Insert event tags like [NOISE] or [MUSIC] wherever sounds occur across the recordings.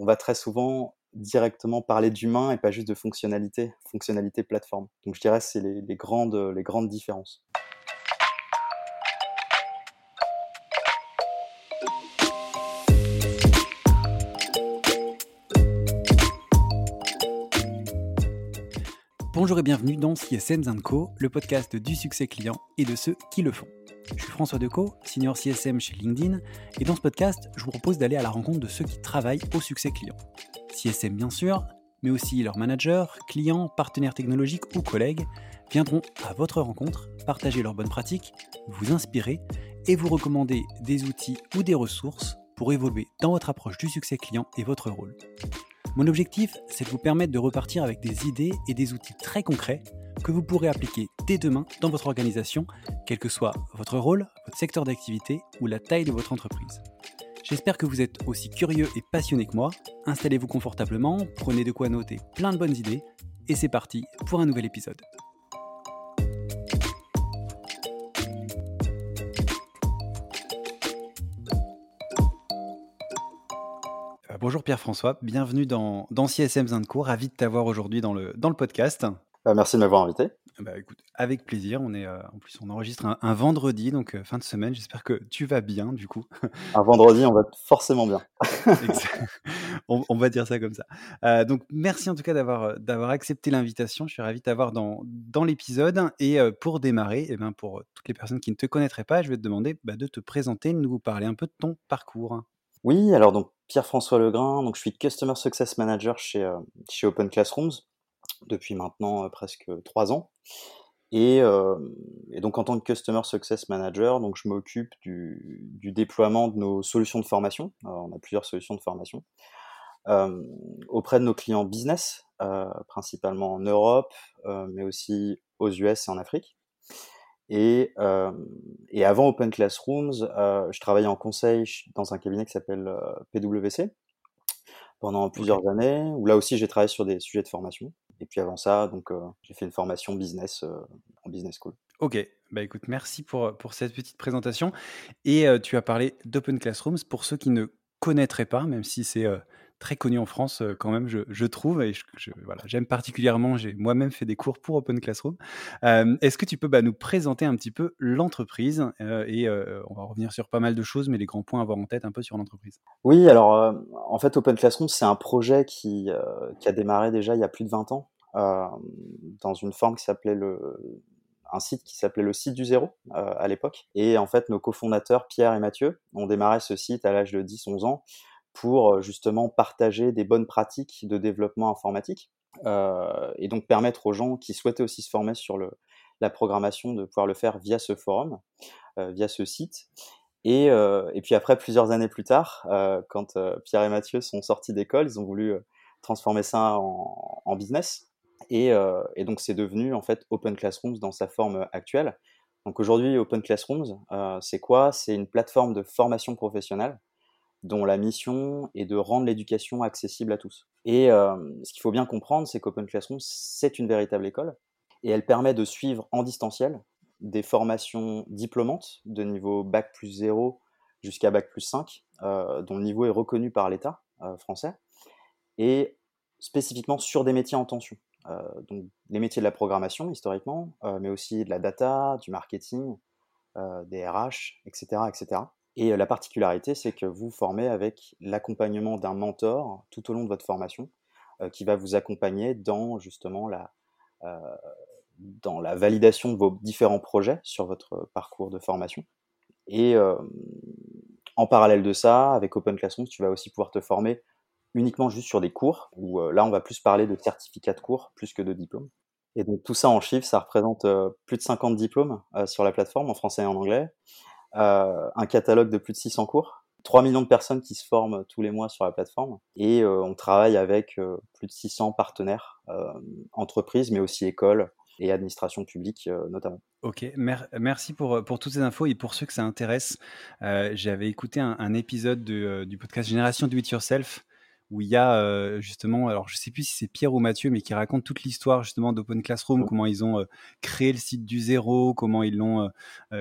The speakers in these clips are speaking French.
on va très souvent directement parler d'humain et pas juste de fonctionnalité, fonctionnalité plateforme. Donc je dirais que c'est les, grandes, différences. Bonjour et bienvenue dans CSM Co, le podcast du succès client et de ceux qui le font. Je suis François Decaux, senior CSM chez LinkedIn, et dans ce podcast, je vous propose d'aller à la rencontre de ceux qui travaillent au succès client. CSM bien sûr, mais aussi leurs managers, clients, partenaires technologiques ou collègues viendront à votre rencontre, partager leurs bonnes pratiques, vous inspirer et vous recommander des outils ou des ressources pour évoluer dans votre approche du succès client et votre rôle. Mon objectif, c'est de vous permettre de repartir avec des idées et des outils très concrets que vous pourrez appliquer dès demain dans votre organisation, quel que soit votre rôle, votre secteur d'activité ou la taille de votre entreprise. J'espère que vous êtes aussi curieux et passionné que moi. Installez-vous confortablement, prenez de quoi noter plein de bonnes idées, et c'est parti pour un nouvel épisode. Bonjour Pierre-François, bienvenue dans, dans CSM Zinco, ravi de t'avoir aujourd'hui dans le podcast. Bah, merci de m'avoir invité. Bah, écoute, avec plaisir. On est, euh, en plus, on enregistre un, vendredi, donc euh, fin de semaine. J'espère que tu vas bien, du coup. [LAUGHS] Un vendredi, on va forcément bien. [LAUGHS] on, va dire ça comme ça. Euh, donc, merci en tout cas d'avoir d'avoir accepté l'invitation. Je suis ravi de t'avoir dans, dans l'épisode. Et pour démarrer, et eh ben, pour toutes les personnes qui ne te connaîtraient pas, je vais te demander bah, de te présenter, de nous parler un peu de ton parcours. Oui, alors donc Pierre-François Legrain, donc je suis Customer Success Manager chez, chez Open Classrooms depuis maintenant presque trois ans. Et, euh, et, donc en tant que Customer Success Manager, donc je m'occupe du, du, déploiement de nos solutions de formation. on a plusieurs solutions de formation auprès de nos clients business, principalement en Europe, mais aussi aux US et en Afrique. Et, et avant Open Classrooms, je travaillais en conseil dans un cabinet qui s'appelle PwC pendant plusieurs années, où là aussi j'ai travaillé sur des sujets de formation. Et puis avant ça, donc euh, j'ai fait une formation business euh, en business school. Ok, bah écoute, merci pour, pour cette petite présentation. Et tu as parlé d'Open Classrooms. Pour ceux qui ne connaîtraient pas, même si c'est très connu en France quand même, je, trouve, et j'aime particulièrement, j'ai moi-même fait des cours pour Open Classroom. Est-ce que tu peux bah, nous présenter un petit peu l'entreprise et on va revenir sur pas mal de choses, mais les grands points à avoir en tête un peu sur l'entreprise? Oui, alors en fait Open Classroom, c'est un projet qui, qui a démarré déjà il y a plus de 20 ans dans une forme qui s'appelait le un site qui s'appelait le site du zéro à l'époque. Et en fait, nos cofondateurs, Pierre et Mathieu, ont démarré ce site à l'âge de 10-11 ans pour euh, justement partager des bonnes pratiques de développement informatique euh, et donc permettre aux gens qui souhaitaient aussi se former sur le, la programmation de pouvoir le faire via ce forum, euh, via ce site. Et, et, puis après, plusieurs années plus tard, quand Pierre et Mathieu sont sortis d'école, ils ont voulu transformer ça en, en business. Et, et donc c'est devenu en fait Open Classrooms dans sa forme actuelle. Donc aujourd'hui, Open Classrooms, c'est quoi? C'est une plateforme de formation professionnelle dont la mission est de rendre l'éducation accessible à tous. Et euh, ce qu'il faut bien comprendre, c'est qu'Open Classroom, c'est une véritable école, et elle permet de suivre en distanciel des formations diplômantes de niveau Bac plus 0 jusqu'à Bac plus 5, euh, dont le niveau est reconnu par l'État euh, français, et spécifiquement sur des métiers en tension. donc les métiers de la programmation historiquement, mais aussi de la data, du marketing, des RH, etc., etc. Et la particularité, c'est que vous formez avec l'accompagnement d'un mentor tout au long de votre formation, qui va vous accompagner dans justement la, dans la validation de vos différents projets sur votre parcours de formation. Et en parallèle de ça, avec Open Classroom, tu vas aussi pouvoir te former uniquement juste sur des cours, où là, on va plus parler de certificats de cours plus que de diplômes. Et donc tout ça en chiffres, ça représente plus de 50 diplômes sur la plateforme en français et en anglais. Euh, un catalogue de plus de 600 cours, 3 millions de personnes qui se forment tous les mois sur la plateforme et euh, on travaille avec euh, plus de 600 partenaires, entreprises, mais aussi écoles et administration publique notamment. Ok, merci pour, pour toutes ces infos et pour ceux que ça intéresse. J'avais écouté un, épisode du podcast Génération Do It Yourself où il y a justement, alors je sais plus si c'est Pierre ou Mathieu, mais qui raconte toute l'histoire justement d'Open Classroom, comment ils ont créé le site du zéro, comment ils l'ont,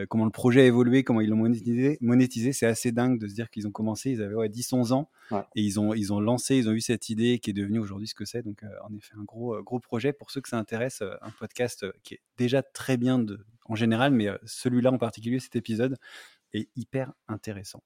comment le projet a évolué, comment ils l'ont monétisé. monétisé. C'est assez dingue de se dire qu'ils ont commencé, ils avaient ouais, 10-11 ans, et ils ont, ils ont lancé, ils ont eu cette idée qui est devenue aujourd'hui ce que c'est. Donc en effet, un gros, gros projet. Pour ceux que ça intéresse, un podcast qui est déjà très bien de, en général, mais celui-là en particulier, cet épisode, est hyper intéressant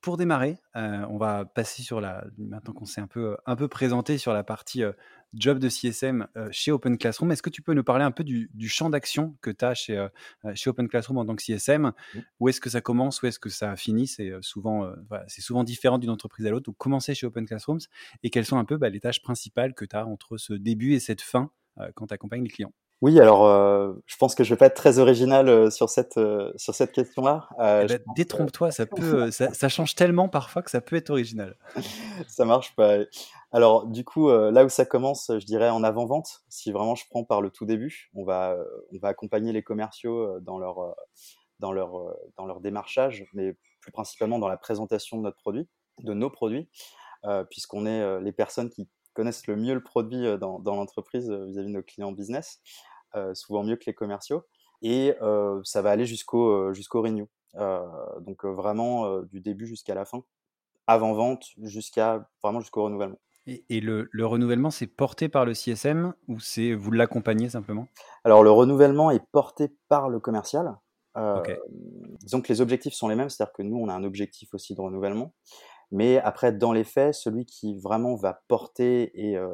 pour démarrer, euh, on va passer sur la. Maintenant qu'on s'est un peu, un peu présenté sur la partie euh, job de CSM euh, chez Open Classroom, est-ce que tu peux nous parler un peu du, champ d'action que tu as chez, chez Open Classroom en tant que CSM mmh. Où est-ce que ça commence? Où est-ce que ça finit? C'est souvent, c'est souvent différent d'une entreprise à l'autre. Donc, comment c'est chez Open Classrooms et quelles sont un peu bah, les tâches principales que tu as entre ce début et cette fin quand tu accompagnes les clients? Oui, alors euh, je pense que je vais pas être très original euh, sur cette euh, sur cette question-là. Eh ben, détrompe-toi, ça [LAUGHS] peut ça, ça, change tellement parfois que ça peut être original. ça marche pas. Alors du coup, là où ça commence, je dirais en avant-vente. Si vraiment je prends par le tout début, on va on va accompagner les commerciaux dans leur dans leur dans leur démarchage, mais plus principalement dans la présentation de notre produit, de nos produits, puisqu'on est les personnes qui connaissent le mieux le produit dans, dans l'entreprise vis-à-vis de nos clients business. Euh, souvent mieux que les commerciaux. Et euh, ça va aller jusqu'au euh, jusqu'au renew. donc vraiment du début jusqu'à la fin, avant vente jusqu'à vraiment jusqu'au renouvellement. Et, le, le, renouvellement, c'est porté par le CSM ou c'est vous l'accompagnez simplement? Alors le renouvellement est porté par le commercial. Euh, Disons que les objectifs sont les mêmes, c'est-à-dire que nous, on a un objectif aussi de renouvellement. Mais après, dans les faits, celui qui vraiment va porter et, euh,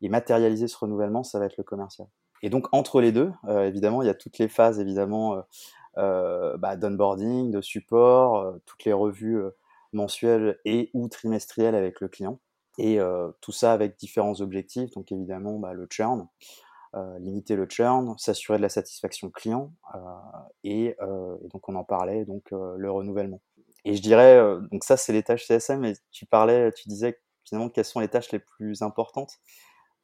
et matérialiser ce renouvellement, ça va être le commercial. Et donc entre les deux, euh, évidemment, il y a toutes les phases évidemment euh, euh, bah, d'onboarding, de support, toutes les revues mensuelles et ou trimestrielles avec le client. Et tout ça avec différents objectifs. Donc évidemment, bah, le churn, limiter le churn, s'assurer de la satisfaction client, et, donc on en parlait, donc le renouvellement. Et je dirais, donc ça c'est les tâches CSM, mais tu parlais, tu disais finalement quelles sont les tâches les plus importantes?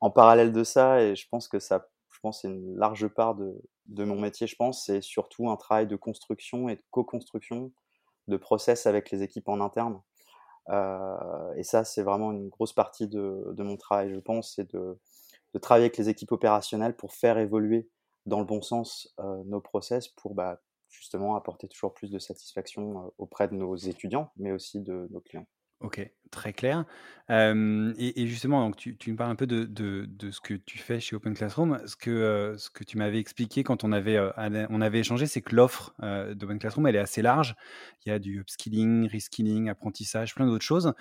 En parallèle de ça, et je pense que ça pense, c'est une large part de, mon métier, je pense, c'est surtout un travail de construction et de co-construction de process avec les équipes en interne. Euh, et ça, c'est vraiment une grosse partie de, mon travail, je pense, c'est de, de, travailler avec les équipes opérationnelles pour faire évoluer dans le bon sens euh, nos process pour bah, justement apporter toujours plus de satisfaction euh, auprès de nos étudiants, mais aussi de nos clients. Ok, très clair. et, justement, donc tu, me parles un peu de, ce que tu fais chez Open Classroom. Ce que, tu m'avais expliqué quand on avait, avait échangé, c'est que l'offre d'Open Classroom, elle est assez large. Il y a du upskilling, reskilling, apprentissage, plein d'autres choses.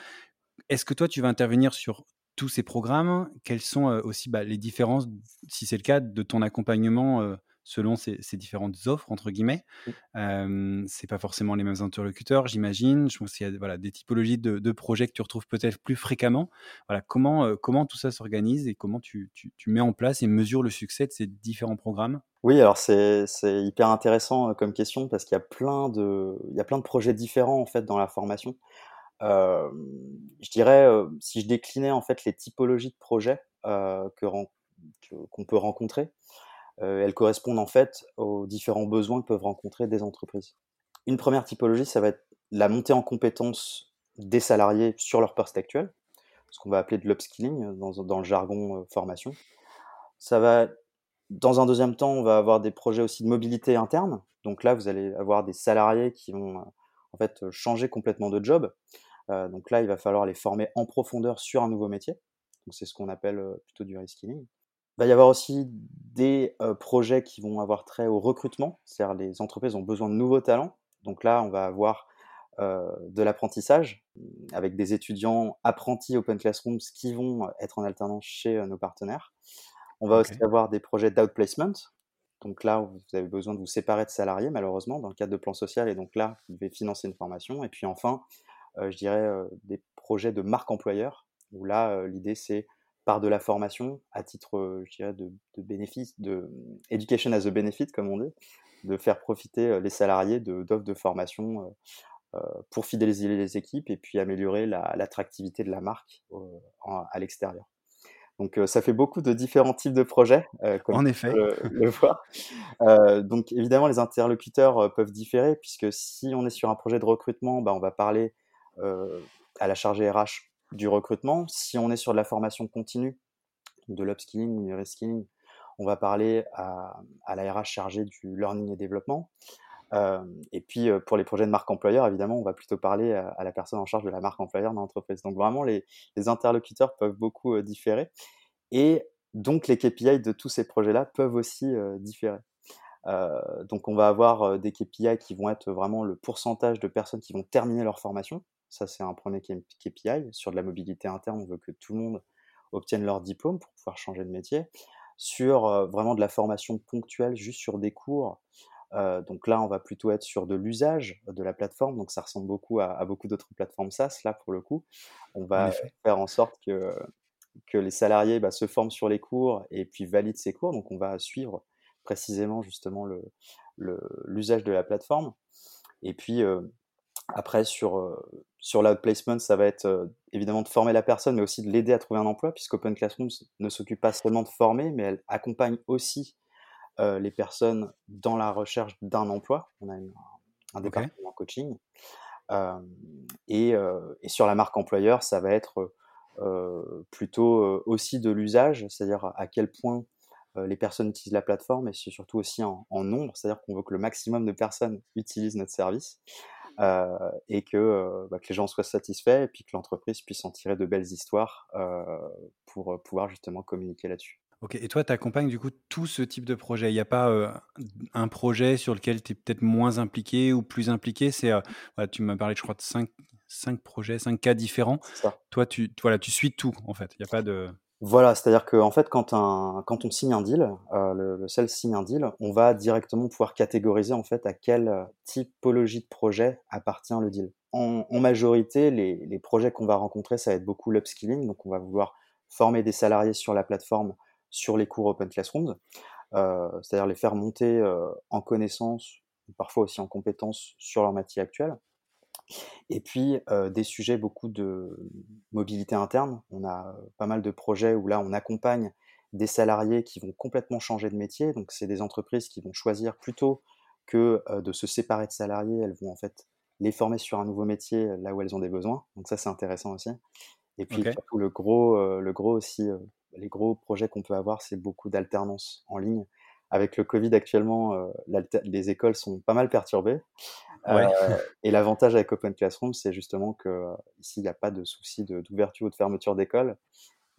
Est-ce que toi, tu vas intervenir sur tous ces programmes? Quelles sont aussi bah, les différences, si c'est le cas, de ton accompagnement selon ces, différentes offres, entre guillemets. Euh, c'est pas forcément les mêmes interlocuteurs, j'imagine. Je pense qu'il y a voilà, des typologies de, projets que tu retrouves peut-être plus fréquemment. Voilà, comment, euh, comment tout ça s'organise et comment tu, tu, mets en place et mesures le succès de ces différents programmes? Oui, alors c'est hyper intéressant comme question parce qu'il y, a plein de, il y a plein de projets différents en fait dans la formation. Euh, je dirais, si je déclinais en fait les typologies de projets que qu'on peut rencontrer, elles correspondent en fait aux différents besoins que peuvent rencontrer des entreprises. Une première typologie, ça va être la montée en compétences des salariés sur leur poste actuel, ce qu'on va appeler de l'upskilling dans, dans, le jargon euh, formation. Ça va, dans un deuxième temps, on va avoir des projets aussi de mobilité interne. Donc là, vous allez avoir des salariés qui vont en fait changer complètement de job. Euh, donc là, il va falloir les former en profondeur sur un nouveau métier. Donc c'est ce qu'on appelle plutôt du reskilling. Il va y avoir aussi des projets qui vont avoir trait au recrutement, c'est-à-dire les entreprises ont besoin de nouveaux talents. Donc là, on va avoir de l'apprentissage avec des étudiants apprentis Open Classrooms qui vont être en alternance chez nos partenaires. On va aussi avoir des projets d'outplacement. Donc là, vous avez besoin de vous séparer de salariés, malheureusement, dans le cadre de plan social. Et donc là, vous devez financer une formation. Et puis enfin, je dirais des projets de marque employeur, où là, l'idée, c'est par de la formation à titre, je dirais, de, de, bénéfice, de education as a benefit, comme on dit, de faire profiter les salariés d'offres de, formation pour fidéliser les équipes et puis améliorer l'attractivité de la marque à l'extérieur. Donc ça fait beaucoup de différents types de projets, comme en effet. Le, le voir. donc évidemment, les interlocuteurs peuvent différer puisque si on est sur un projet de recrutement, bah, on va parler à la chargée RH du recrutement. Si on est sur de la formation continue, de l'upskilling ou du reskilling, on va parler à, à la RH chargée du learning et développement. Euh, et puis pour les projets de marque employeur, évidemment, on va plutôt parler à, la personne en charge de la marque employeur dans l'entreprise. Donc vraiment, les, interlocuteurs peuvent beaucoup différer. Et donc les KPI de tous ces projets-là peuvent aussi différer. Euh, donc on va avoir des KPI qui vont être vraiment le pourcentage de personnes qui vont terminer leur formation. Ça, c'est un premier KPI. Sur de la mobilité interne, on veut que tout le monde obtienne leur diplôme pour pouvoir changer de métier. Sur vraiment de la formation ponctuelle, juste sur des cours, euh, donc là, on va plutôt être sur de l'usage de la plateforme. Donc ça ressemble beaucoup à, beaucoup d'autres plateformes SaaS. Là, pour le coup, on va faire en sorte que, que les salariés bah, se forment sur les cours et puis valident ces cours. Donc on va suivre précisément justement l'usage le, de la plateforme. Et puis euh, après, sur, euh, sur l'outplacement, ça va être évidemment de former la personne, mais aussi de l'aider à trouver un emploi, puisqu'Open Classrooms ne s'occupe pas seulement de former, mais elle accompagne aussi euh, les personnes dans la recherche d'un emploi. On a un département coaching. Euh, et, euh, et, sur la marque employeur, ça va être plutôt aussi de l'usage, c'est-à-dire à quel point les personnes utilisent la plateforme et c'est surtout aussi en, nombre, c'est-à-dire qu'on veut que le maximum de personnes utilisent notre service et que, bah, que, les gens soient satisfaits et puis que l'entreprise puisse en tirer de belles histoires pour pouvoir justement communiquer là-dessus. Ok, et toi, tu accompagnes du coup tout ce type de projet? Il n'y a pas un projet sur lequel tu es peut-être moins impliqué ou plus impliqué? C'est, tu m'as parlé, je crois, de cinq, cinq projets, cinq cas différents. Toi, tu, voilà, tu suis tout, en fait. Il n'y a pas de. Voilà, c'est-à-dire qu'en en fait, quand, un, quand on signe un deal, le, le seul signe un deal, on va directement pouvoir catégoriser en fait à quelle typologie de projet appartient le deal. En, en majorité, les, les projets qu'on va rencontrer, ça va être beaucoup l'upskilling, donc on va vouloir former des salariés sur la plateforme sur les cours Open Classrooms, euh, c'est-à-dire les faire monter euh, en connaissances, parfois aussi en compétences sur leur matière actuelle. Et puis euh, des sujets beaucoup de mobilité interne. On a pas mal de projets où là on accompagne des salariés qui vont complètement changer de métier. Donc c'est des entreprises qui vont choisir plutôt que de se séparer de salariés, elles vont en fait les former sur un nouveau métier là où elles ont des besoins. Donc ça c'est intéressant aussi. Et puis surtout le gros, le gros aussi les gros projets qu'on peut avoir, c'est beaucoup d'alternance en ligne. Avec le Covid actuellement, euh, les écoles sont pas mal perturbées. Euh, [LAUGHS] et l'avantage avec Open Classroom, c'est justement que euh, ici, il n'y a pas de souci d'ouverture ou de fermeture d'école.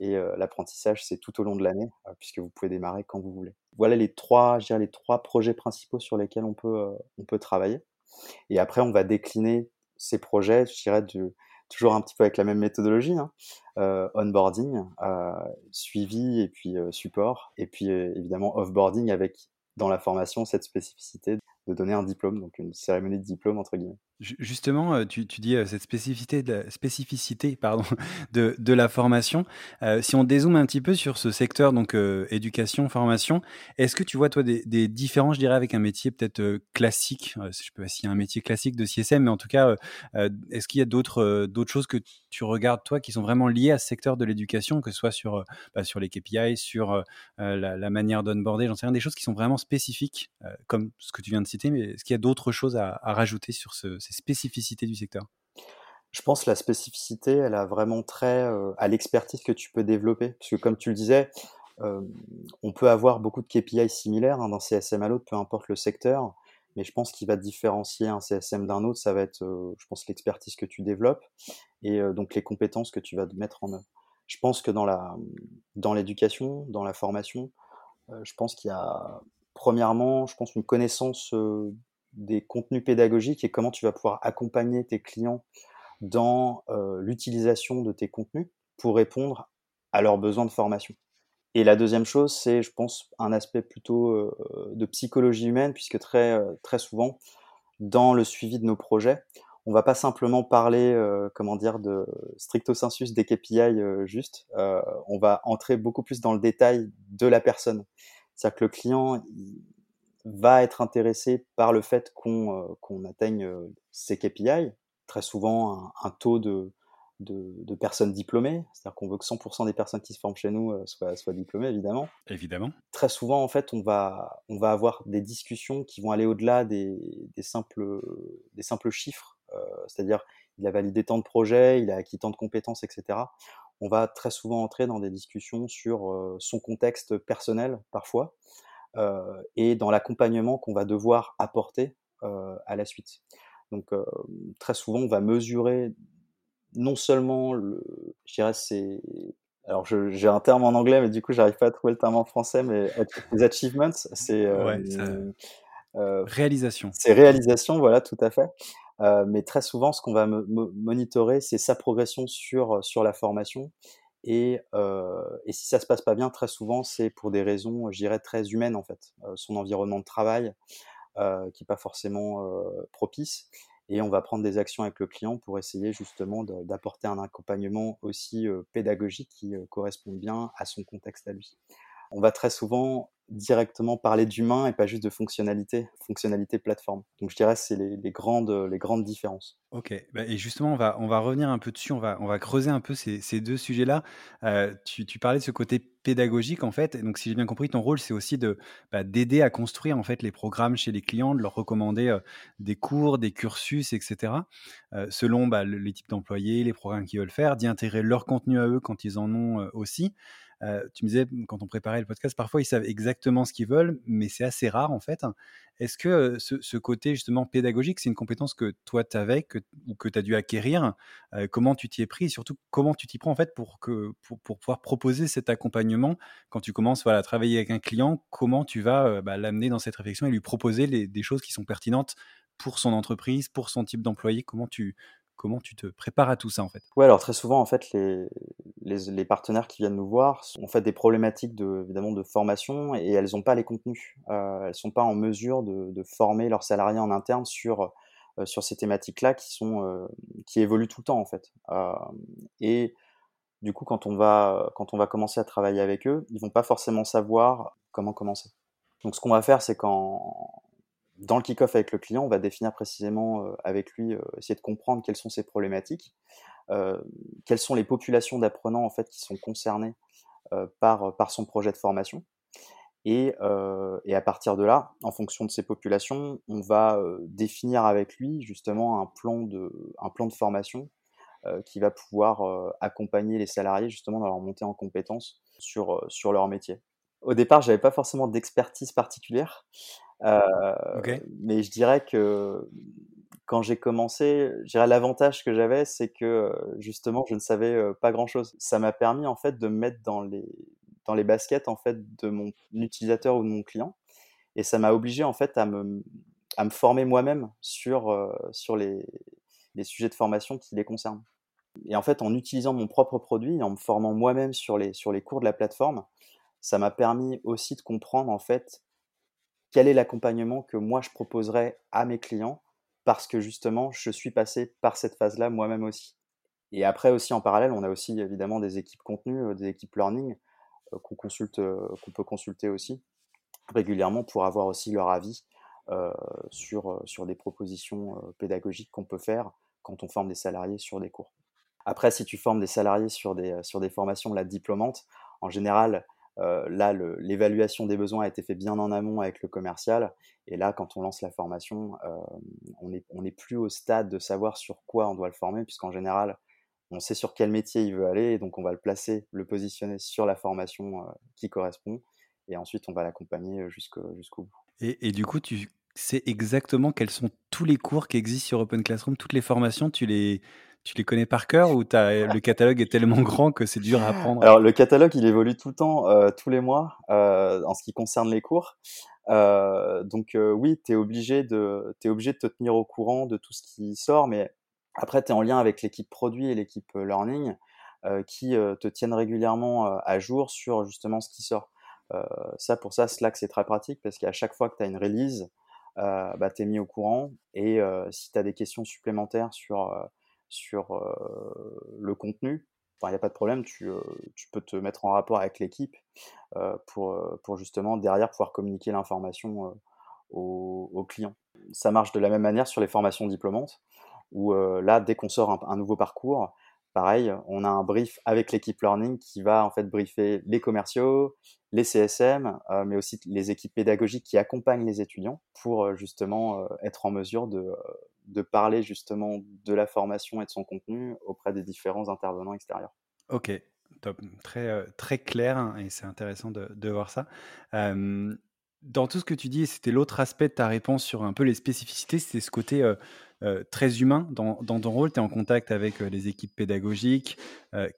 Et l'apprentissage, c'est tout au long de l'année, puisque vous pouvez démarrer quand vous voulez. Voilà les trois, je les trois projets principaux sur lesquels on peut, on peut travailler. Et après, on va décliner ces projets, je dirais, de, toujours un petit peu avec la même méthodologie, hein. euh, onboarding, euh, suivi et puis euh, support, et puis évidemment offboarding avec dans la formation cette spécificité de donner un diplôme, donc une cérémonie de diplôme entre guillemets. Justement, euh, tu, dis euh, cette spécificité, de la, spécificité pardon, [LAUGHS] de, de la formation. Euh, si on dézoome un petit peu sur ce secteur, donc éducation, formation, est-ce que tu vois, toi, des, différences, je dirais, avec un métier peut-être classique? Je ne sais pas s'il y a un métier classique de CSM, mais en tout cas, est-ce qu'il y a d'autres choses que tu regardes, toi, qui sont vraiment liées à ce secteur de l'éducation, que ce soit sur, bah, sur les KPI, sur la, manière d'onboarder, j'en sais rien, des choses qui sont vraiment spécifiques, comme ce que tu viens de citer, mais est-ce qu'il y a d'autres choses à, à rajouter sur ce, spécificités du secteur? Je pense que la spécificité, elle a vraiment trait euh, à l'expertise que tu peux développer. Parce que comme tu le disais, euh, on peut avoir beaucoup de KPI similaires hein, d'un CSM à l'autre, peu importe le secteur. Mais je pense qu'il va différencier un CSM d'un autre, ça va être, euh, je pense, l'expertise que tu développes et donc les compétences que tu vas mettre en œuvre. Je pense que dans dans l'éducation, dans la formation, je pense qu'il y a premièrement, je pense une connaissance des contenus pédagogiques et comment tu vas pouvoir accompagner tes clients dans euh, l'utilisation de tes contenus pour répondre à leurs besoins de formation. Et la deuxième chose, c'est, je pense, un aspect plutôt euh, de psychologie humaine, puisque très, euh, très souvent, dans le suivi de nos projets, on va pas simplement parler, comment dire, de stricto sensus des KPI juste, on va entrer beaucoup plus dans le détail de la personne. C'est-à-dire que le client, va être intéressé par le fait qu'on euh, atteigne euh, ces KPI, très souvent un, taux de, de, de, personnes diplômées, c'est-à-dire qu'on veut que 100% des personnes qui se forment chez nous euh, soient, soient, diplômées, évidemment. Évidemment. Très souvent, en fait, on va, on va avoir des discussions qui vont aller au-delà des, des, simples, des simples chiffres, c'est-à-dire il a validé tant de projets, il a acquis tant de compétences, etc. On va très souvent entrer dans des discussions sur son contexte personnel parfois et dans l'accompagnement qu'on va devoir apporter à la suite. Donc très souvent, on va mesurer non seulement le, je dirais c'est alors j'ai un terme en anglais, mais du coup j'arrive pas à trouver le terme en français, mais les achievements, c'est ouais, euh, réalisation. C'est réalisation, voilà, tout à fait. Euh, mais très souvent, ce qu'on va monitorer, c'est sa progression sur, sur la formation. Et, euh, et, si ça se passe pas bien, très souvent, c'est pour des raisons, je dirais, très humaines en fait. son environnement de travail, qui n'est pas forcément propice. Et on va prendre des actions avec le client pour essayer justement d'apporter un accompagnement aussi pédagogique qui corresponde bien à son contexte à lui. On va très souvent directement parler d'humain et pas juste de fonctionnalité, fonctionnalité plateforme. Donc je dirais c'est les, grandes, les grandes différences. Ok, bah, et justement on va, on va revenir un peu dessus, on va, on va creuser un peu ces, ces deux sujets-là. Euh, tu, tu, parlais de ce côté pédagogique en fait, donc si j'ai bien compris, ton rôle c'est aussi de bah, d'aider à construire en fait les programmes chez les clients, de leur recommander euh, des cours, des cursus, etc. Euh, selon bah, les types d'employés, les programmes qu'ils veulent faire, d'y intégrer leur contenu à eux quand ils en ont aussi. Euh, tu me disais, quand on préparait le podcast, parfois ils savent exactement ce qu'ils veulent, mais c'est assez rare en fait. Est-ce que ce, côté justement pédagogique, c'est une compétence que toi tu avais ou que tu as dû acquérir Comment tu t'y es pris et surtout comment tu t'y prends en fait pour, que, pour, pouvoir proposer cet accompagnement? Quand tu commences voilà, à travailler avec un client Comment tu vas bah, l'amener dans cette réflexion et lui proposer des choses qui sont pertinentes pour son entreprise, pour son type d'employé? Comment tu, Comment tu te prépares à tout ça en fait? Ouais, alors très souvent en fait les, partenaires qui viennent nous voir ont fait des problématiques de, évidemment de formation et elles n'ont pas les contenus. Euh, elles sont pas en mesure de, former leurs salariés en interne sur euh, sur ces thématiques-là qui euh, qui évoluent tout le temps en fait. Euh, et du coup, quand on va quand on va commencer à travailler avec eux, ils vont pas forcément savoir comment commencer. Donc ce qu'on va faire, c'est qu'en dans le kick-off avec le client, on va définir précisément euh, avec lui, euh, essayer de comprendre quelles sont ses problématiques, euh, quelles sont les populations d'apprenants en fait qui sont concernées par, son projet de formation. Et, à partir de là, en fonction de ces populations, on va définir avec lui justement un plan de, formation qui va pouvoir accompagner les salariés justement dans leur montée en compétences sur, leur métier. Au départ, j'avais pas forcément d'expertise particulière, euh, mais je dirais que quand j'ai commencé, l'avantage que j'avais, c'est que justement, je ne savais pas grand-chose. Ça m'a permis en fait de me mettre dans les dans les baskets en fait de mon utilisateur ou de mon client, et ça m'a obligé en fait à me à me former moi-même sur sur les les sujets de formation qui les concernent. Et en fait, en utilisant mon propre produit, en me formant moi-même sur les sur les cours de la plateforme, ça m'a permis aussi de comprendre en fait quel est l'accompagnement que moi je proposerais à mes clients parce que justement je suis passé par cette phase-là moi-même aussi. Et après aussi en parallèle, on a aussi évidemment des équipes contenu, euh, des équipes learning euh, euh, qu'on peut consulter aussi régulièrement pour avoir aussi leur avis sur, sur des propositions pédagogiques qu'on peut faire quand on forme des salariés sur des cours. Après, si tu formes des salariés sur des, sur des formations la diplômante, en général, euh, là, l'évaluation des besoins a été faite bien en amont avec le commercial. Et là, quand on lance la formation, euh, on n'est on plus au stade de savoir sur quoi on doit le former, puisqu'en général, on sait sur quel métier il veut aller, et donc on va le placer, le positionner sur la formation euh, qui correspond, et ensuite on va l'accompagner jusqu'au bout. Et, et, du coup, tu sais exactement quels sont tous les cours qui existent sur Open Classroom, toutes les formations, tu les, tu les connais par cœur ou le catalogue est tellement grand que c'est dur à apprendre? Alors le catalogue il évolue tout le temps, euh, tous les mois, euh, en ce qui concerne les cours. Euh, donc oui, tu es obligé de es obligé de te tenir au courant de tout ce qui sort, mais après tu es en lien avec l'équipe produit et l'équipe learning qui te tiennent régulièrement à jour sur justement ce qui sort. ça pour ça Slack c'est très pratique parce qu'à chaque fois que tu as une release, bah, tu es mis au courant et si tu as des questions supplémentaires sur sur le contenu, il n'y a pas de problème, tu, tu, peux te mettre en rapport avec l'équipe pour, pour justement derrière pouvoir communiquer l'information aux, aux, clients. Ça marche de la même manière sur les formations diplômantes, où là, dès qu'on sort un, nouveau parcours, pareil, on a un brief avec l'équipe learning qui va en fait briefer les commerciaux, les CSM, mais aussi les équipes pédagogiques qui accompagnent les étudiants pour justement être en mesure de, de parler justement de la formation et de son contenu auprès des différents intervenants extérieurs. Ok, top, très, très clair hein, et c'est intéressant de, de voir ça. dans tout ce que tu dis, c'était l'autre aspect de ta réponse sur un peu les spécificités, c'est ce côté très humain dans, dans ton rôle. Tu es en contact avec les équipes pédagogiques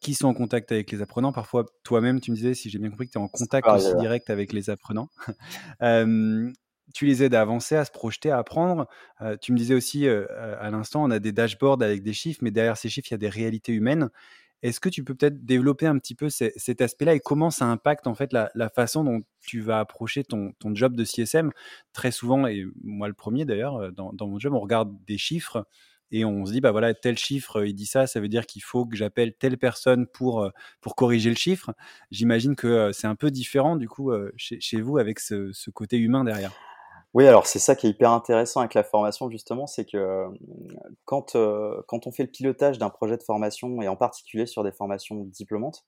qui sont en contact avec les apprenants. Parfois, toi-même, tu me disais, si j'ai bien compris, que tu es en contact aussi direct avec les apprenants. [LAUGHS] tu les aides à avancer, à se projeter, à apprendre. tu me disais aussi à l'instant, on a des dashboards avec des chiffres, mais derrière ces chiffres, il y a des réalités humaines. Est-ce que tu peux peut-être développer un petit peu cet aspect-là et comment ça impacte en fait la, façon dont tu vas approcher ton, job de CSM Très souvent, et moi le premier d'ailleurs, dans, mon job, on regarde des chiffres et on se dit bah voilà tel chiffre il dit ça ça veut dire qu'il faut que j'appelle telle personne pour pour corriger le chiffre j'imagine que c'est un peu différent du coup chez, vous avec ce, côté humain derrière oui, alors c'est ça qui est hyper intéressant avec la formation justement, c'est que quand, quand on fait le pilotage d'un projet de formation et en particulier sur des formations diplômantes,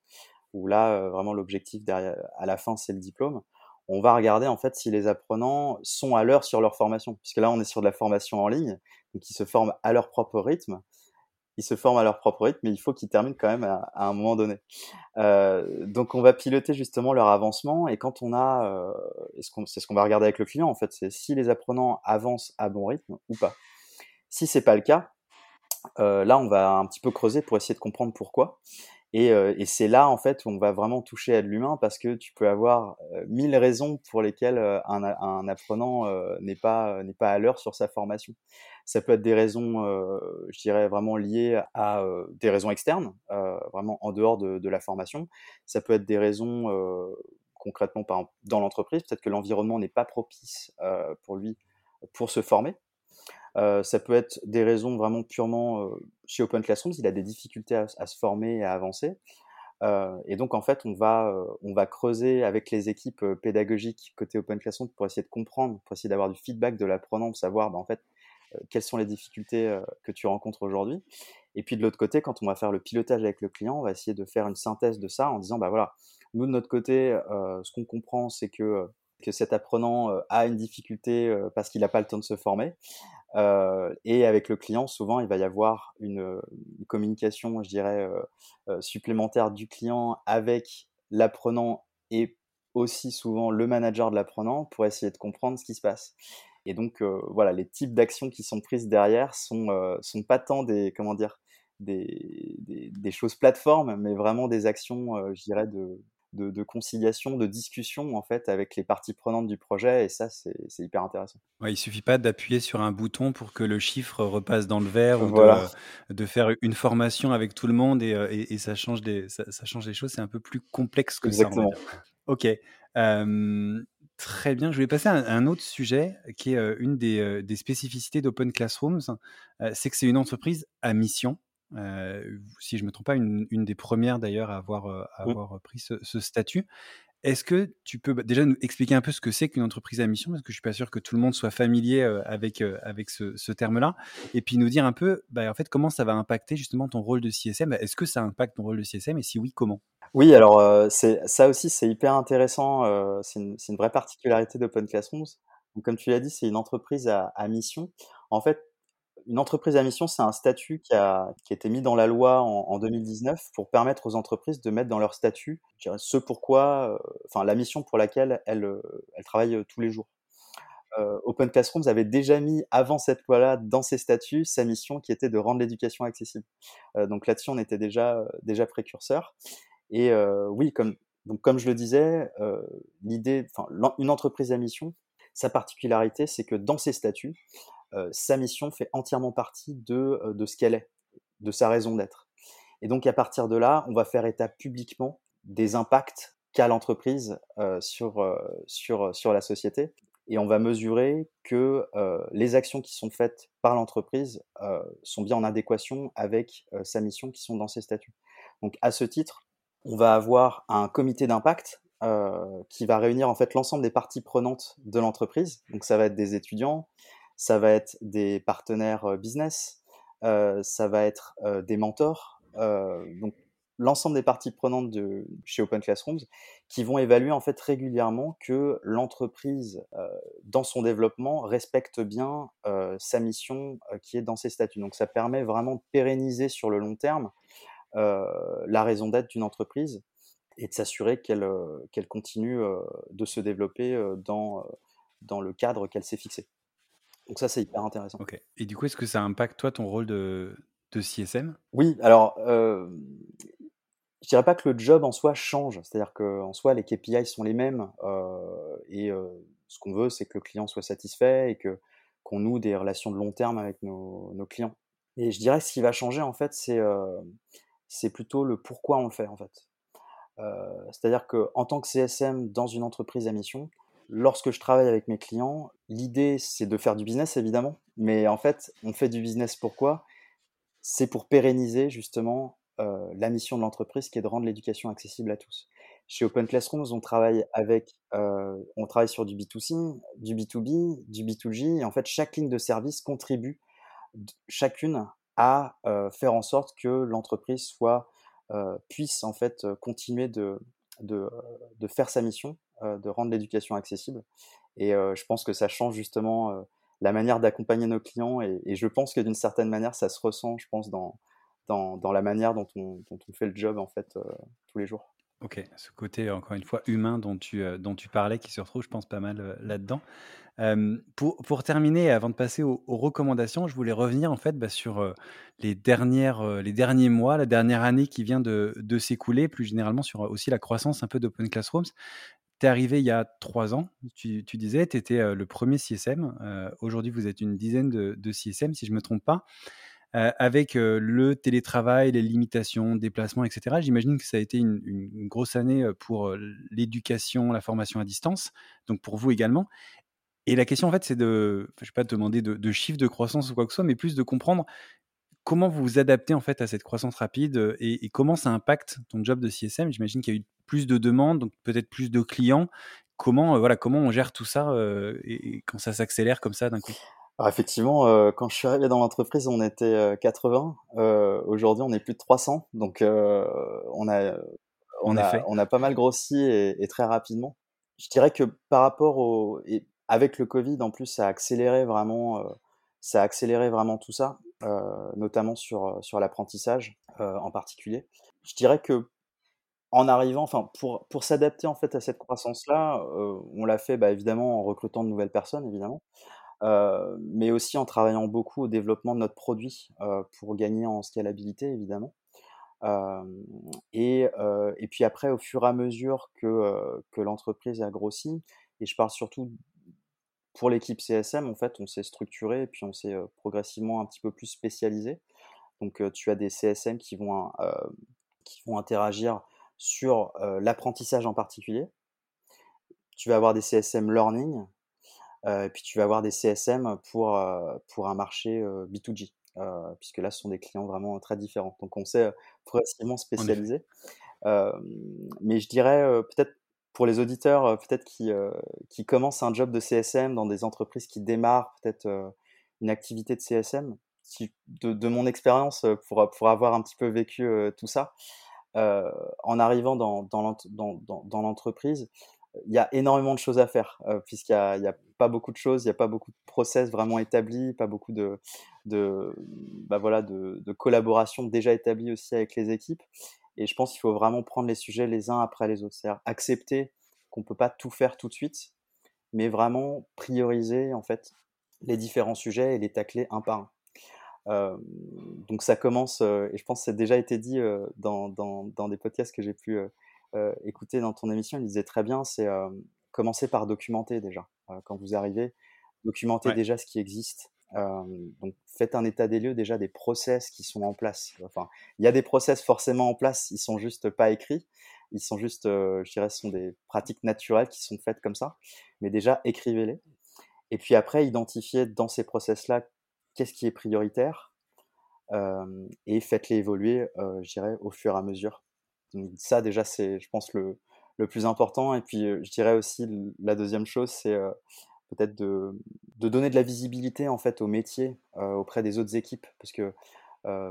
où là vraiment l'objectif derrière à la fin c'est le diplôme, on va regarder en fait si les apprenants sont à l'heure sur leur formation, puisque là on est sur de la formation en ligne, donc ils se forment à leur propre rythme ils se forment à leur propre rythme, mais il faut qu'ils terminent quand même à, un moment donné. Euh, donc on va piloter justement leur avancement, et quand on a, euh, c'est ce qu'on va regarder avec le client en fait, c'est si les apprenants avancent à bon rythme ou pas. Si c'est pas le cas, euh, là on va un petit peu creuser pour essayer de comprendre pourquoi. Et, et c'est là en fait où on va vraiment toucher à de l'humain parce que tu peux avoir mille raisons pour lesquelles un, un apprenant n'est pas n'est pas à l'heure sur sa formation. Ça peut être des raisons, je dirais, vraiment liées à des raisons externes, vraiment en dehors de, la formation. Ça peut être des raisons concrètement par dans l'entreprise. Peut-être que l'environnement n'est pas propice pour lui pour se former. ça peut être des raisons vraiment purement chez Open Classrooms, il a des difficultés à, se former et à avancer. et donc en fait, on va, on va creuser avec les équipes pédagogiques côté Open Classrooms pour essayer de comprendre, pour essayer d'avoir du feedback de l'apprenant, pour savoir bah, en fait euh, quelles sont les difficultés euh, que tu rencontres aujourd'hui. Et puis de l'autre côté, quand on va faire le pilotage avec le client, on va essayer de faire une synthèse de ça en disant, bah voilà, nous de notre côté, euh, ce qu'on comprend, c'est que, que cet apprenant a une difficulté parce qu'il n'a pas le temps de se former. Et avec le client, souvent, il va y avoir une, communication, je dirais, supplémentaire du client avec l'apprenant et aussi souvent le manager de l'apprenant pour essayer de comprendre ce qui se passe. Et donc, euh, voilà, les types d'actions qui sont prises derrière sont, euh, sont pas tant des, comment dire, des, choses plateformes, mais vraiment des actions, euh, je dirais, de, de, de, conciliation, de discussion en fait avec les parties prenantes du projet et ça c'est hyper intéressant. Ouais, il suffit pas d'appuyer sur un bouton pour que le chiffre repasse dans le vert ou de, de, faire une formation avec tout le monde et, et, ça, change des, ça, change les choses. C'est un peu plus complexe que Exactement. ça. Ok. Très bien, je vais passer à un autre sujet qui est une des, spécificités d'Open Classrooms, c'est que c'est une entreprise à mission. Si je ne me trompe pas, une, des premières d'ailleurs à avoir, mmh. avoir pris ce, statut. Est-ce que tu peux bah, déjà nous expliquer un peu ce que c'est qu'une entreprise à mission Parce que je ne suis pas sûr que tout le monde soit familier avec, avec ce, terme-là. Et puis nous dire un peu, bah, en fait, comment ça va impacter justement ton rôle de CSM Est-ce que ça impacte ton rôle de CSM Et si oui, comment? Oui, alors euh, ça aussi, c'est hyper intéressant. Euh, c'est une, une, vraie particularité d'Open Classrooms. Donc, comme tu l'as dit, c'est une entreprise à, à, mission. En fait, une entreprise à mission, c'est un statut qui a, qui a été mis dans la loi en, en, 2019 pour permettre aux entreprises de mettre dans leur statut ce pourquoi, euh, la mission pour laquelle elles, elles travaillent tous les jours. Euh, Open Classrooms avait déjà mis avant cette loi-là dans ses statuts sa mission qui était de rendre l'éducation accessible. Euh, donc là-dessus, on était déjà déjà précurseur. Et oui, comme, donc comme je le disais, l'idée, enfin, une entreprise à mission, sa particularité, c'est que dans ses statuts, sa mission fait entièrement partie de, de ce qu'elle est, de sa raison d'être. Et donc à partir de là, on va faire état publiquement des impacts qu'a l'entreprise sur, sur, sur la société. Et on va mesurer que les actions qui sont faites par l'entreprise sont bien en adéquation avec sa mission qui sont dans ses statuts. Donc à ce titre, on va avoir un comité d'impact euh, qui va réunir en fait l'ensemble des parties prenantes de l'entreprise. Donc ça va être des étudiants, ça va être des partenaires business, ça va être des mentors. donc l'ensemble des parties prenantes de chez Open Classrooms qui vont évaluer en fait régulièrement que l'entreprise dans son développement respecte bien sa mission qui est dans ses statuts. Donc ça permet vraiment de pérenniser sur le long terme la raison d'être d'une entreprise et de s'assurer qu'elle qu'elle continue de se développer dans, dans le cadre qu'elle s'est fixé. Donc ça, c'est hyper intéressant. Ok. Et du coup, est-ce que ça impacte toi ton rôle de, de CSM Oui, alors euh, je dirais pas que le job en soi change, c'est-à-dire qu'en soi les KPI sont les mêmes euh, et ce qu'on veut c'est que le client soit satisfait et que qu'on noue des relations de long terme avec nos, nos clients. Et je dirais que ce qui va changer en fait c'est c'est plutôt le pourquoi on le fait en fait. c'est-à-dire que en tant que CSM dans une entreprise à mission, lorsque je travaille avec mes clients, l'idée c'est de faire du business évidemment, mais en fait on fait du business pourquoi? C'est pour pérenniser justement euh, la mission de l'entreprise qui est de rendre l'éducation accessible à tous. Chez Open Classrooms, on travaille euh, sur du B2C, du B2B, du B2G, et en fait chaque ligne de service contribue chacune à euh, faire en sorte que l'entreprise soit puisse en fait continuer de, de, faire sa mission de rendre l'éducation accessible. Et euh, je pense que ça change justement euh, la manière d'accompagner nos clients. Et, je pense que d'une certaine manière, ça se ressent, je pense, dans, dans, la manière dont on, dont on, fait le job en fait tous les jours. Ok, ce côté encore une fois humain dont tu, dont tu parlais qui se retrouve, je pense, pas mal là-dedans. pour, pour, terminer, avant de passer aux, recommandations, je voulais revenir en fait bah, sur les, dernières, les derniers mois, la dernière année qui vient de, de s'écouler, plus généralement sur aussi la croissance un peu d'Open Classrooms tu arrivé il y a trois ans, tu, disais, tu étais le premier CSM. Aujourd'hui, vous êtes une dizaine de, CSM, si je ne me trompe pas. avec le télétravail, les limitations, déplacements, etc. J'imagine que ça a été une, grosse année pour l'éducation, la formation à distance, donc pour vous également. Et la question, en fait, c'est de, je ne vais pas te demander de, de, chiffres de croissance ou quoi que ce soit, mais plus de comprendre comment vous vous adaptez en fait à cette croissance rapide et, comment ça impacte ton job de CSM J'imagine qu'il y a eu plus de demandes, donc peut-être plus de clients. Comment, voilà, comment on gère tout ça et, quand ça s'accélère comme ça d'un coup? Alors effectivement, quand je suis arrivé dans l'entreprise, on était 80. Aujourd'hui, on est plus de 300. Donc, on, a, on, a, on a pas mal grossi et, très rapidement. Je dirais que par rapport au. Et avec le Covid, en plus, ça a accéléré vraiment, ça a accéléré vraiment tout ça. Euh, notamment sur, euh, sur l'apprentissage euh, en particulier. Je dirais que en arrivant, enfin pour, pour s'adapter en fait à cette croissance-là, on l'a fait bah, évidemment en recrutant de nouvelles personnes évidemment, mais aussi en travaillant beaucoup au développement de notre produit pour gagner en scalabilité évidemment. et, et, puis après, au fur et à mesure que, que l'entreprise a grossi, et je parle surtout pour l'équipe CSM, en fait, on s'est structuré et puis on s'est progressivement un petit peu plus spécialisé. Donc, tu as des CSM qui vont, qui vont interagir sur l'apprentissage en particulier. Tu vas avoir des CSM learning, et puis tu vas avoir des CSM pour, pour un marché B2G, puisque là, ce sont des clients vraiment très différents. Donc, on s'est progressivement spécialisé. mais je dirais peut-être pour les auditeurs euh, peut-être qui, euh, qui commencent un job de CSM dans des entreprises qui démarrent peut-être euh, une activité de CSM, de, mon expérience pour, pour avoir un petit peu vécu tout ça, en arrivant dans, dans, dans l'entreprise, il y a énormément de choses à faire, puisqu'il n'y a, a, pas beaucoup de choses, il n'y a pas beaucoup de process vraiment établis, pas beaucoup de, de, bah voilà, de, de collaboration déjà établie aussi avec les équipes. Et je pense qu'il faut vraiment prendre les sujets les uns après les autres. C'est-à-dire accepter qu'on ne peut pas tout faire tout de suite, mais vraiment prioriser en fait les différents sujets et les tacler un par un. Euh, donc ça commence, euh, et je pense que ça a déjà été dit euh, dans, dans, dans, des podcasts que j'ai pu écouter dans ton émission, il disait très bien, c'est commencer par documenter déjà. quand vous arrivez, documenter déjà ce qui existe, donc faites un état des lieux déjà des process qui sont en place. Enfin, il y a des process forcément en place, ils sont juste pas écrits, ils sont juste, je dirais, ce sont des pratiques naturelles qui sont faites comme ça. Mais déjà écrivez-les. Et puis après, identifiez dans ces process-là qu'est-ce qui est prioritaire et faites-les évoluer, je dirais, au fur et à mesure. Donc ça déjà, c'est, je pense, le, le plus important. Et puis, je dirais aussi la deuxième chose, c'est peut-être de, donner de la visibilité en fait au métier auprès des autres équipes parce que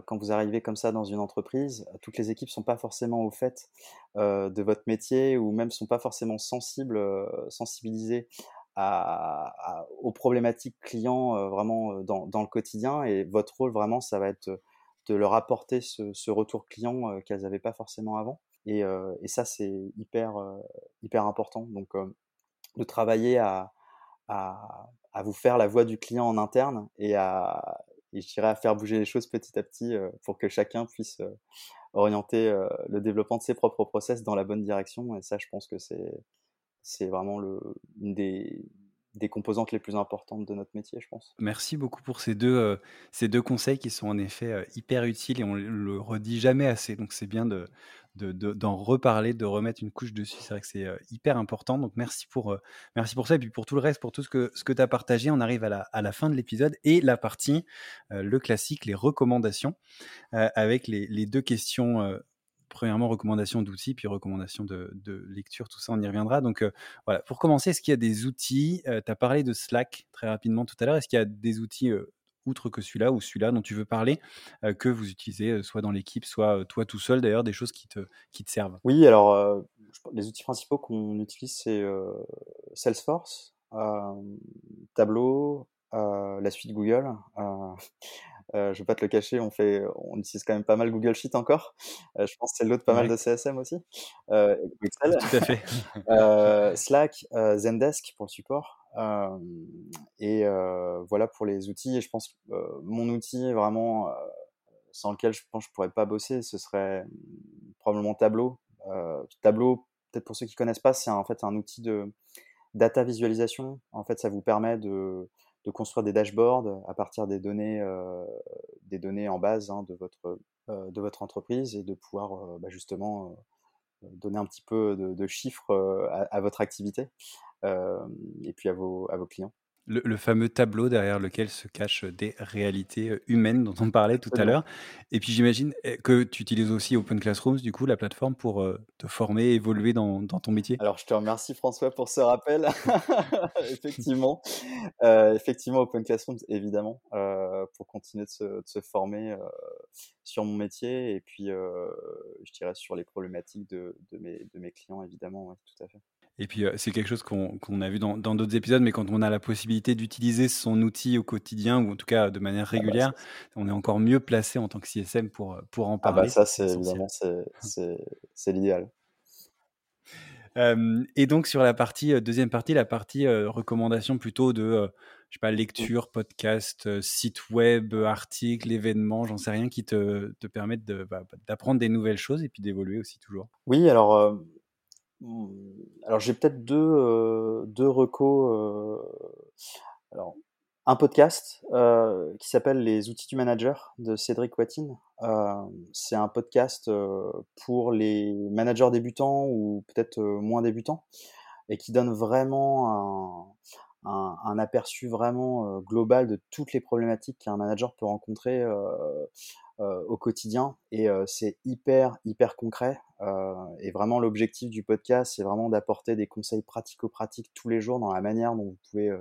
quand vous arrivez comme ça dans une entreprise, toutes les équipes sont pas forcément au fait de votre métier ou même sont pas forcément sensibles, sensibilisées aux problématiques clients vraiment dans, dans, le quotidien. Et votre rôle vraiment, ça va être de leur apporter ce, ce retour client qu'elles n'avaient pas forcément avant. Et, et ça, c'est hyper, hyper important. Donc, de travailler à, à, vous faire la voix du client en interne et à, je dirais à faire bouger les choses petit à petit pour que chacun puisse orienter le développement de ses propres process dans la bonne direction. Et ça, je pense que c'est vraiment le, une des, des composantes les plus importantes de notre métier, je pense. Merci beaucoup pour ces deux, euh, ces deux conseils qui sont en effet euh, hyper utiles et on le redit jamais assez. Donc c'est bien de, d'en reparler, de remettre une couche dessus. C'est vrai que c'est euh, hyper important. Donc merci pour, merci pour ça et puis pour tout le reste, pour tout ce que, ce que tu as partagé. On arrive à la, à la fin de l'épisode et la partie, le classique, les recommandations, avec les, les, deux questions premièrement, recommandation d'outils, puis recommandation de, lecture, tout ça, on y reviendra. Donc voilà, pour commencer, est-ce qu'il y a des outils Tu as parlé de Slack très rapidement tout à l'heure. Est-ce qu'il y a des outils, outre que celui-là ou celui-là dont tu veux parler, que vous utilisez soit dans l'équipe, soit toi tout seul d'ailleurs, des choses qui te, qui te servent? Oui, alors les outils principaux qu'on utilise, c'est Salesforce, Tableau, la suite Google. [LAUGHS] Euh, je vais pas te le cacher, on fait, on utilise quand même pas mal Google Sheet encore. Euh, je pense que c'est l'autre pas mal de CSM aussi. Euh, Excel. Tout à fait. [LAUGHS] euh, Slack, euh, Zendesk pour le support. Et voilà pour les outils. Et je pense que mon outil vraiment sans lequel je pense je pourrais pas bosser, ce serait probablement Tableau. Tableau, peut-être pour ceux qui connaissent pas, c'est en fait un outil de data visualisation. En fait, ça vous permet de construire des dashboards à partir des données, euh, des données en base hein, de, votre, euh, entreprise et de pouvoir euh, bah, justement donner un petit peu de, chiffres à, votre activité et puis à vos, à vos clients. Le, fameux tableau derrière lequel se cachent des réalités euh, humaines dont on parlait tout à l'heure. Et puis j'imagine eh, que tu utilises aussi Open Classrooms, du coup, la plateforme pour euh, te former, évoluer dans, dans, ton métier. Alors je te remercie François pour ce rappel. [LAUGHS] [LAUGHS] effectivement, euh, effectivement Open Classrooms, évidemment, pour continuer de se, de se former sur mon métier et puis je dirais sur les problématiques de, de, mes, de mes, clients, évidemment, tout à fait. Et puis, c'est quelque chose qu'on a vu dans d'autres épisodes, mais quand on a la possibilité d'utiliser son outil au quotidien, ou en tout cas de manière ah bah, régulière, on est encore mieux placé en tant que CSM pour, pour en parler. Ah bah ça, c'est évidemment, c'est l'idéal. et donc, sur la partie, deuxième partie, la partie recommandation plutôt de, je sais pas, lecture, podcast, site web, article, événement, j'en sais rien, qui te, te permettent bah, d'apprendre des nouvelles choses et puis d'évoluer aussi toujours. Oui, alors Mmh, alors j'ai peut-être deux, euh. Euh, un podcast euh, qui s'appelle Les outils du manager de Cédric Watine. c'est un podcast pour les managers débutants ou peut-être moins débutants et qui donne vraiment un, aperçu vraiment global de toutes les problématiques qu'un manager peut rencontrer euh, au quotidien et euh, c'est hyper hyper concret euh, et vraiment l'objectif du podcast c'est vraiment d'apporter des conseils pratico-pratiques tous les jours dans la manière dont vous pouvez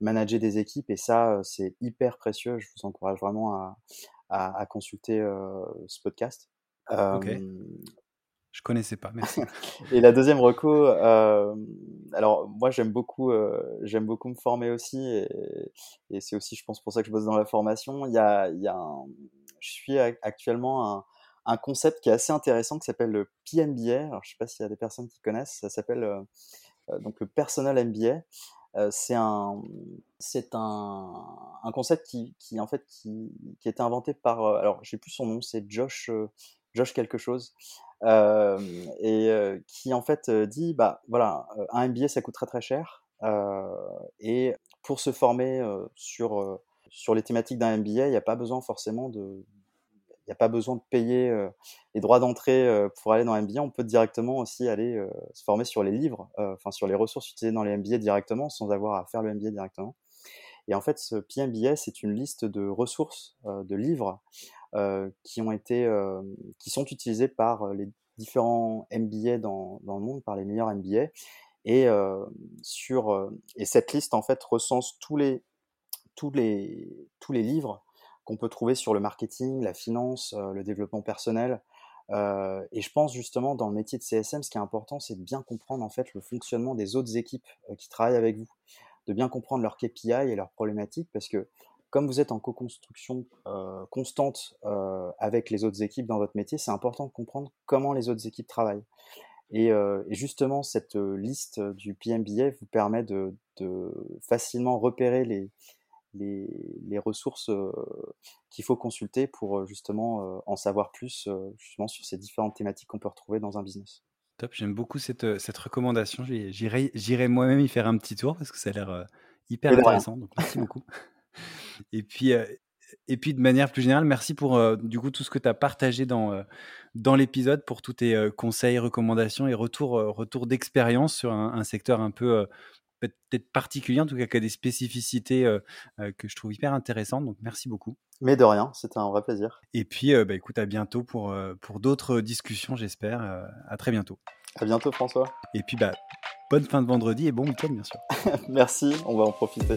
manager des équipes et ça c'est hyper précieux je vous encourage vraiment à, à, consulter ce podcast ok je connaissais pas, merci. [LAUGHS] et la deuxième reco, alors moi j'aime beaucoup, j'aime beaucoup me former aussi, et, et c'est aussi, je pense, pour ça que je bosse dans la formation. Il y a, il y a un, je suis actuellement un, concept qui est assez intéressant qui s'appelle le PMBA. Alors, je ne sais pas s'il y a des personnes qui connaissent. Ça s'appelle euh, euh, donc le Personal MBA. Euh, c'est un, un, un, concept qui, en fait qui, qui a été inventé par, alors j'ai plus son nom, c'est Josh, Josh quelque chose, et qui en fait dit bah voilà, un MBA ça coûte très très cher, et pour se former sur sur les thématiques d'un MBA, il n'y a pas besoin forcément de, il a pas besoin de payer euh, les droits d'entrée euh, pour aller dans un MBA. On peut directement aussi aller euh, se former sur les livres, enfin sur les ressources utilisées dans les MBA directement, sans avoir à faire le MBA directement. Et en fait, ce PMBA, c'est une liste de ressources, de livres qui ont été, qui sont utilisés par les différents MBA dans, dans, le monde, par les meilleurs MBA. Et sur et cette liste en fait recense tous les tous les tous les livres qu'on peut trouver sur le marketing, la finance, le développement personnel. et je pense justement dans le métier de CSM, ce qui est important, c'est de bien comprendre en fait le fonctionnement des autres équipes qui travaillent avec vous, de bien comprendre leurs KPI et leurs problématiques, parce que comme vous êtes en co-construction constante avec les autres équipes dans votre métier, c'est important de comprendre comment les autres équipes travaillent. Et, justement, cette liste du PMBA vous permet de, facilement repérer les, les, ressources qu'il faut consulter pour justement en savoir plus justement sur ces différentes thématiques qu'on peut retrouver dans un business. Top, j'aime beaucoup cette, cette recommandation. J'irai moi-même y faire un petit tour parce que ça a l'air hyper intéressant. Donc merci beaucoup. [LAUGHS] Et puis, et puis de manière plus générale, merci pour du coup tout ce que tu as partagé dans, dans l'épisode, pour tous tes conseils, recommandations et retours retour d'expérience sur un, secteur un peu peut-être particulier, en tout cas qui a des spécificités que je trouve hyper intéressantes. Donc merci beaucoup. Mais de rien, c'était un vrai plaisir. Et puis bah, écoute, à bientôt pour, pour d'autres discussions, j'espère. à très bientôt. À bientôt François. Et puis bah, bonne fin de vendredi et bon week-end bien sûr. [LAUGHS] merci, on va en profiter.